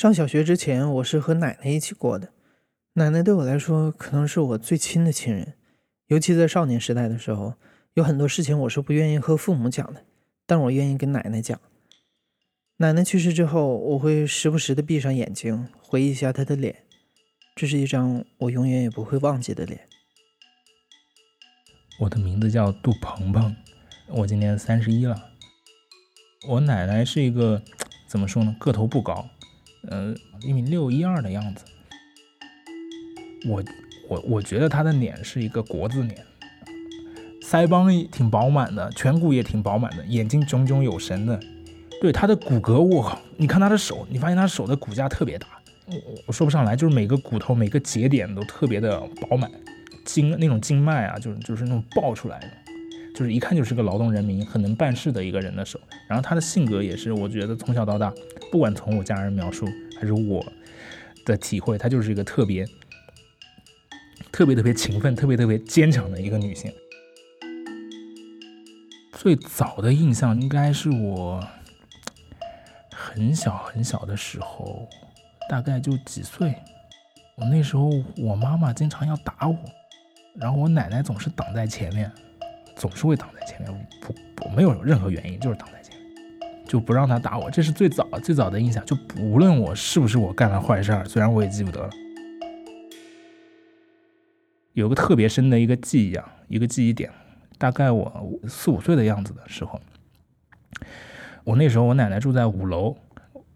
上小学之前，我是和奶奶一起过的。奶奶对我来说，可能是我最亲的亲人。尤其在少年时代的时候，有很多事情我是不愿意和父母讲的，但我愿意跟奶奶讲。奶奶去世之后，我会时不时的闭上眼睛，回忆一下她的脸。这是一张我永远也不会忘记的脸。我的名字叫杜鹏鹏，我今年三十一了。我奶奶是一个怎么说呢？个头不高。呃，一米六一二的样子。我我我觉得他的脸是一个国字脸，腮帮挺饱满的，颧骨也挺饱满的，眼睛炯炯有神的。对他的骨骼，我靠，你看他的手，你发现他手的骨架特别大。我我说不上来，就是每个骨头每个节点都特别的饱满，经那种经脉啊，就是就是那种爆出来的。就是一看就是个劳动人民，很能办事的一个人的手。然后他的性格也是，我觉得从小到大，不管从我家人描述还是我的体会，她就是一个特别、特别特别勤奋、特别特别坚强的一个女性。最早的印象应该是我很小很小的时候，大概就几岁。我那时候我妈妈经常要打我，然后我奶奶总是挡在前面。总是会挡在前面，不不没有任何原因，就是挡在前面，就不让他打我。这是最早最早的印象，就无论我是不是我干了坏事儿，虽然我也记不得了。有个特别深的一个记忆啊，一个记忆点，大概我四五岁的样子的时候，我那时候我奶奶住在五楼，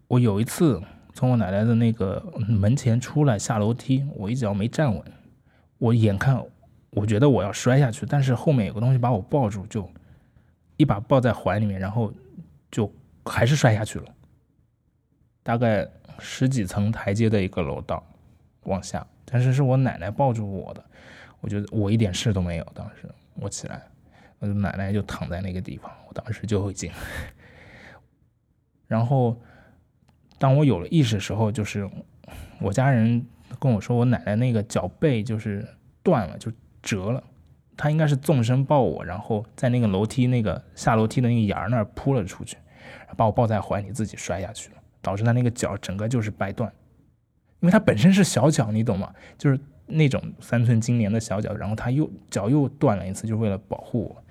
我有一次从我奶奶的那个门前出来下楼梯，我一脚没站稳，我眼看。我觉得我要摔下去，但是后面有个东西把我抱住，就一把抱在怀里面，然后就还是摔下去了。大概十几层台阶的一个楼道往下，但是是我奶奶抱住我的，我觉得我一点事都没有。当时我起来，我奶奶就躺在那个地方，我当时就已经。然后当我有了意识的时候，就是我家人跟我说，我奶奶那个脚背就是断了，就。折了，他应该是纵身抱我，然后在那个楼梯那个下楼梯的那个沿儿那儿扑了出去，把我抱在怀里，自己摔下去了，导致他那个脚整个就是掰断。因为他本身是小脚，你懂吗？就是那种三寸金莲的小脚，然后他又脚又断了一次，就为了保护我。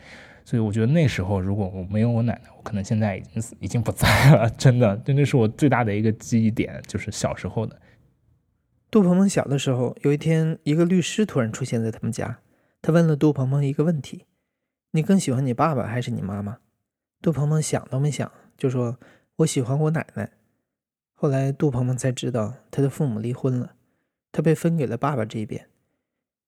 所以我觉得那时候如果我没有我奶奶，我可能现在已经，已经不在了。真的，真的是我最大的一个记忆点，就是小时候的。杜鹏鹏小的时候，有一天，一个律师突然出现在他们家。他问了杜鹏鹏一个问题：“你更喜欢你爸爸还是你妈妈？”杜鹏鹏想都没想就说：“我喜欢我奶奶。”后来杜鹏鹏才知道，他的父母离婚了，他被分给了爸爸这一边。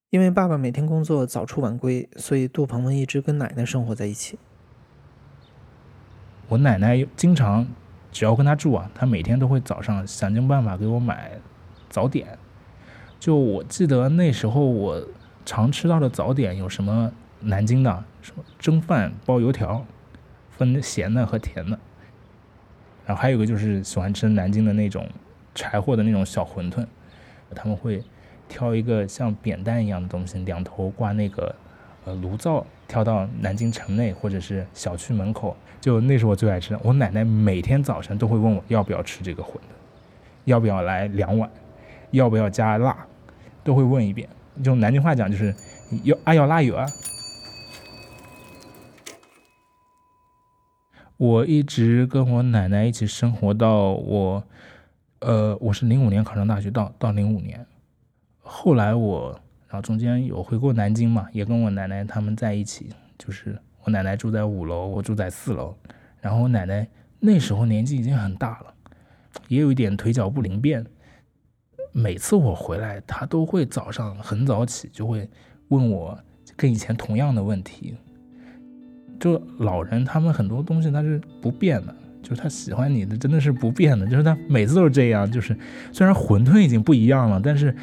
因为爸爸每天工作早出晚归，所以杜鹏鹏一直跟奶奶生活在一起。我奶奶经常只要跟他住啊，他每天都会早上想尽办法给我买早点。就我记得那时候我。常吃到的早点有什么？南京的什么蒸饭包油条，分咸的和甜的。然后还有个就是喜欢吃南京的那种柴火的那种小馄饨，他们会挑一个像扁担一样的东西，两头挂那个呃炉灶，挑到南京城内或者是小区门口。就那是我最爱吃的。我奶奶每天早晨都会问我要不要吃这个馄饨，要不要来两碗，要不要加辣，都会问一遍。用南京话讲就是要啊要拉油啊！我一直跟我奶奶一起生活到我，呃，我是零五年考上大学，到到零五年，后来我，然后中间有回过南京嘛，也跟我奶奶他们在一起，就是我奶奶住在五楼，我住在四楼，然后我奶奶那时候年纪已经很大了，也有一点腿脚不灵便。每次我回来，他都会早上很早起，就会问我跟以前同样的问题。就老人他们很多东西他是不变的，就是他喜欢你的真的是不变的，就是他每次都是这样。就是虽然馄饨已经不一样了，但是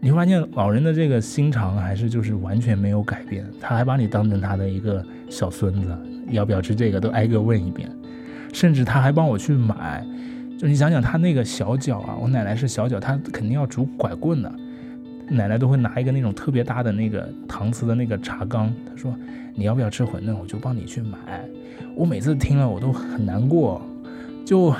你会发现老人的这个心肠还是就是完全没有改变，他还把你当成他的一个小孙子，要不要吃这个都挨个问一遍，甚至他还帮我去买。就你想想他那个小脚啊，我奶奶是小脚，她肯定要拄拐棍的。奶奶都会拿一个那种特别大的那个搪瓷的那个茶缸，她说你要不要吃馄饨，我就帮你去买。我每次听了我都很难过，就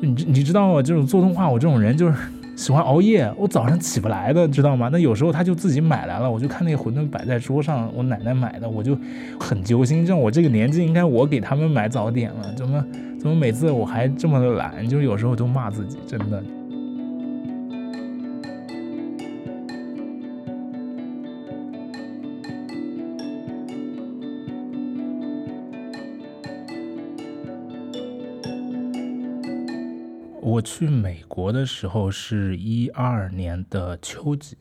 你你知道吗？这种做动画，我这种人就是喜欢熬夜，我早上起不来的，知道吗？那有时候他就自己买来了，我就看那个馄饨摆在桌上，我奶奶买的，我就很揪心。像我这个年纪，应该我给他们买早点了，怎么怎么每次我还这么的懒？就有时候都骂自己，真的。我去美国的时候是一二年的秋季，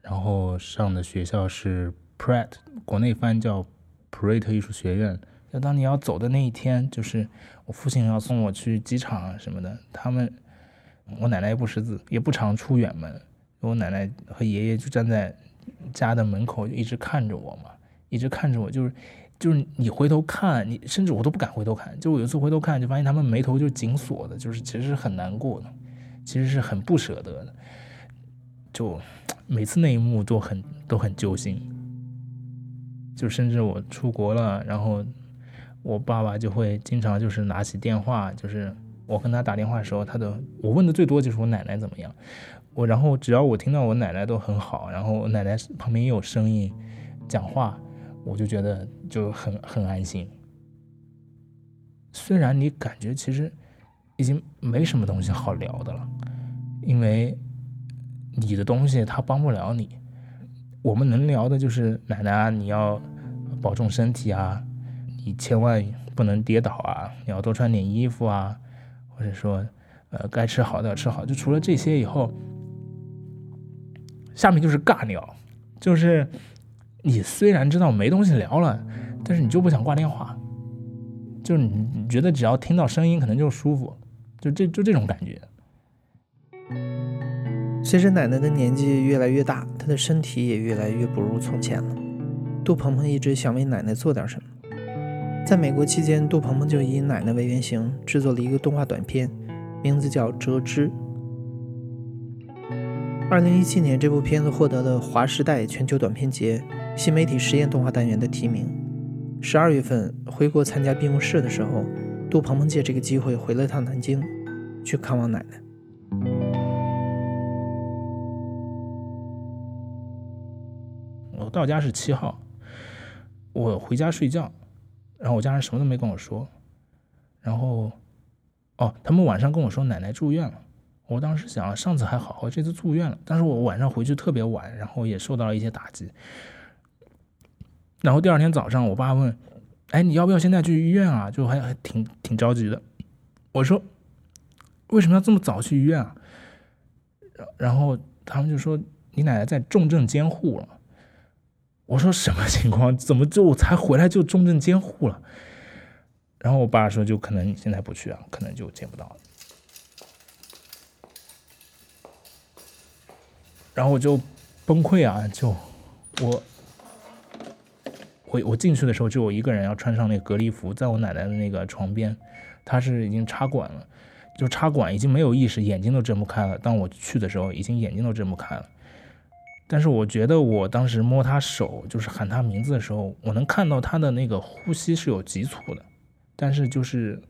然后上的学校是 Pratt，国内翻叫普瑞特艺术学院。就当你要走的那一天，就是我父亲要送我去机场啊什么的。他们，我奶奶也不识字，也不常出远门。我奶奶和爷爷就站在家的门口，就一直看着我嘛，一直看着我，就是。就是你回头看，你甚至我都不敢回头看。就我有一次回头看，就发现他们眉头就紧锁的，就是其实是很难过的，其实是很不舍得的。就每次那一幕都很都很揪心。就甚至我出国了，然后我爸爸就会经常就是拿起电话，就是我跟他打电话的时候，他的我问的最多就是我奶奶怎么样。我然后只要我听到我奶奶都很好，然后奶奶旁边也有声音讲话。我就觉得就很很安心。虽然你感觉其实已经没什么东西好聊的了，因为你的东西他帮不了你。我们能聊的就是奶奶，你要保重身体啊，你千万不能跌倒啊，你要多穿点衣服啊，或者说呃该吃好的要吃好。就除了这些以后，下面就是尬聊，就是。你虽然知道没东西聊了，但是你就不想挂电话，就是你你觉得只要听到声音可能就舒服，就这就这种感觉。随着奶奶的年纪越来越大，她的身体也越来越不如从前了。杜鹏鹏一直想为奶奶做点什么。在美国期间，杜鹏鹏就以奶奶为原型制作了一个动画短片，名字叫《折枝》。二零一七年，这部片子获得了华时代全球短片节。新媒体实验动画单元的提名。十二月份回国参加闭幕式的时候，杜鹏鹏借这个机会回了趟南京，去看望奶奶。我到家是七号，我回家睡觉，然后我家人什么都没跟我说，然后，哦，他们晚上跟我说奶奶住院了。我当时想，上次还好，我这次住院了。但是我晚上回去特别晚，然后也受到了一些打击。然后第二天早上，我爸问：“哎，你要不要现在去医院啊？”就还还挺挺着急的。我说：“为什么要这么早去医院啊？”然后他们就说：“你奶奶在重症监护了。”我说：“什么情况？怎么就才回来就重症监护了？”然后我爸说：“就可能现在不去啊，可能就见不到了。”然后我就崩溃啊！就我。我我进去的时候就我一个人要穿上那个隔离服，在我奶奶的那个床边，她是已经插管了，就插管已经没有意识，眼睛都睁不开了。当我去的时候，已经眼睛都睁不开了。但是我觉得我当时摸她手，就是喊她名字的时候，我能看到她的那个呼吸是有急促的，但是就是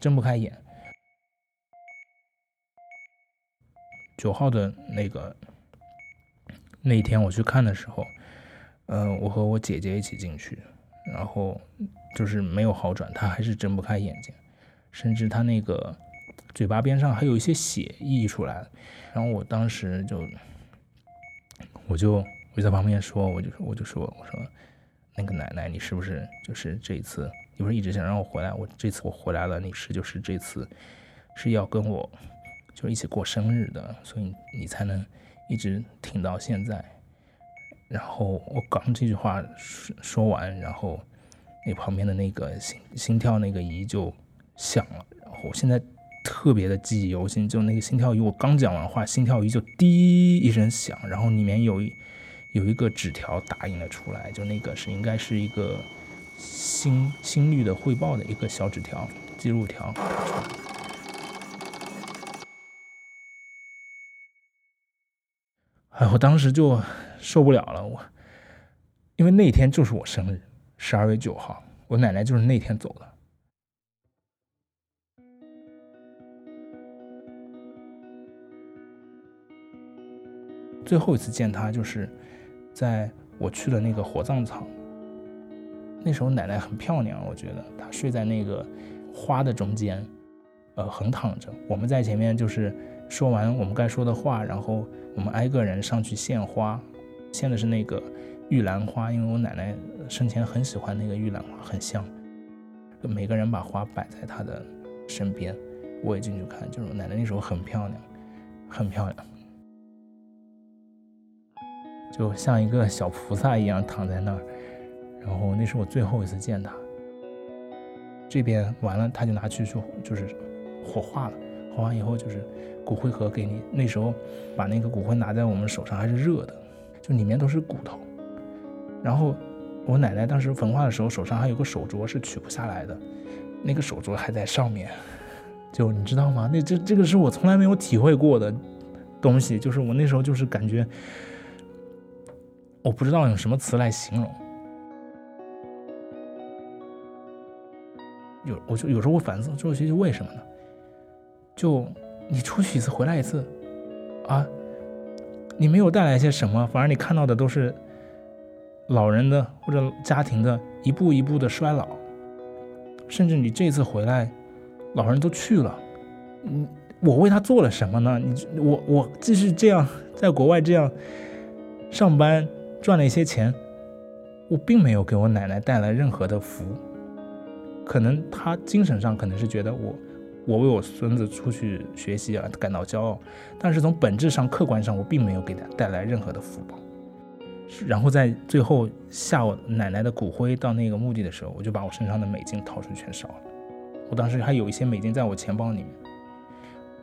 睁不开眼。九号的那个那一天我去看的时候。嗯，我和我姐姐一起进去，然后就是没有好转，她还是睁不开眼睛，甚至她那个嘴巴边上还有一些血溢出来。然后我当时就，我就我就在旁边说，我就我就说我说那个奶奶，你是不是就是这一次，你不是一直想让我回来？我这次我回来了，你是就是这次是要跟我就一起过生日的，所以你才能一直挺到现在。然后我刚这句话说说完，然后那旁边的那个心心跳那个仪就响了，然后现在特别的记忆犹新，就那个心跳仪，我刚讲完话，心跳仪就滴一声响，然后里面有一有一个纸条打印了出来，就那个是应该是一个心心率的汇报的一个小纸条记录条。哎，我当时就受不了了，我因为那天就是我生日，十二月九号，我奶奶就是那天走的。最后一次见她，就是在我去了那个火葬场。那时候奶奶很漂亮，我觉得她睡在那个花的中间，呃，横躺着。我们在前面就是说完我们该说的话，然后。我们挨个人上去献花，献的是那个玉兰花，因为我奶奶生前很喜欢那个玉兰花，很香。每个人把花摆在她的身边，我也进去看，就是奶奶那时候很漂亮，很漂亮，就像一个小菩萨一样躺在那儿。然后那是我最后一次见他。这边完了，他就拿去就就是火化了，火化以后就是。骨灰盒给你，那时候把那个骨灰拿在我们手上还是热的，就里面都是骨头。然后我奶奶当时焚化的时候，手上还有个手镯是取不下来的，那个手镯还在上面。就你知道吗？那这这个是我从来没有体会过的东西，就是我那时候就是感觉，我不知道用什么词来形容。有我就有时候会反思，这些就为什么呢？就。你出去一次回来一次，啊，你没有带来些什么，反而你看到的都是老人的或者家庭的一步一步的衰老，甚至你这次回来，老人都去了，嗯，我为他做了什么呢？你我我继续这样在国外这样上班赚了一些钱，我并没有给我奶奶带来任何的福，可能她精神上可能是觉得我。我为我孙子出去学习而感到骄傲，但是从本质上、客观上，我并没有给他带来任何的福报。然后在最后下我奶奶的骨灰到那个墓地的时候，我就把我身上的美金掏出全烧了。我当时还有一些美金在我钱包里面，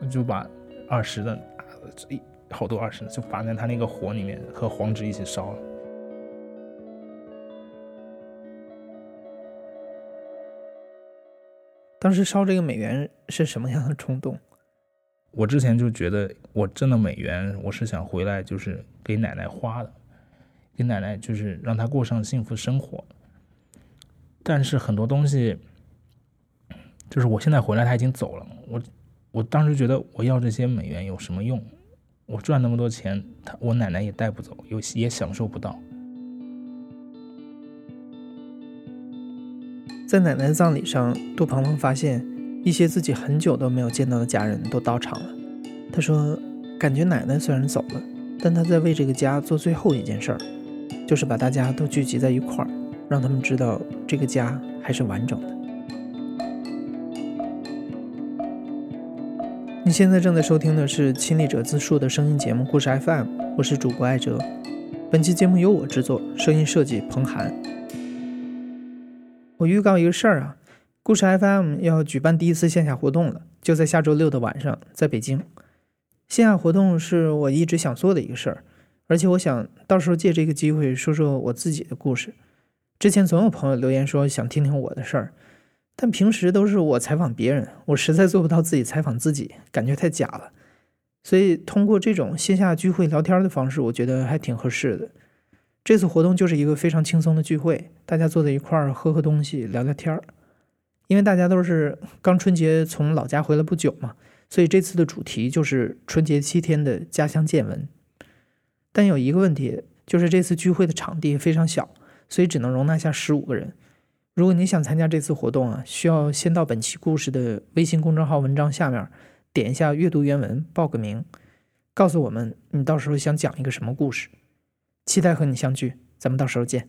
我就把二十的一好多二十的就放在他那个火里面，和黄纸一起烧了。当时烧这个美元是什么样的冲动？我之前就觉得我挣的美元，我是想回来就是给奶奶花的，给奶奶就是让她过上幸福生活。但是很多东西，就是我现在回来，他已经走了。我我当时觉得我要这些美元有什么用？我赚那么多钱，他我奶奶也带不走，有也享受不到。在奶奶的葬礼上，杜鹏鹏发现一些自己很久都没有见到的家人都到场了。他说：“感觉奶奶虽然走了，但他在为这个家做最后一件事儿，就是把大家都聚集在一块儿，让他们知道这个家还是完整的。”你现在正在收听的是亲历者自述的声音节目《故事 FM》，我是主播艾哲。本期节目由我制作，声音设计彭涵。我预告一个事儿啊，故事 FM 要举办第一次线下活动了，就在下周六的晚上，在北京。线下活动是我一直想做的一个事儿，而且我想到时候借这个机会说说我自己的故事。之前总有朋友留言说想听听我的事儿，但平时都是我采访别人，我实在做不到自己采访自己，感觉太假了。所以通过这种线下聚会聊天的方式，我觉得还挺合适的。这次活动就是一个非常轻松的聚会，大家坐在一块儿喝喝东西、聊聊天儿。因为大家都是刚春节从老家回来不久嘛，所以这次的主题就是春节七天的家乡见闻。但有一个问题，就是这次聚会的场地非常小，所以只能容纳下十五个人。如果你想参加这次活动啊，需要先到本期故事的微信公众号文章下面点一下阅读原文，报个名，告诉我们你到时候想讲一个什么故事。期待和你相聚，咱们到时候见。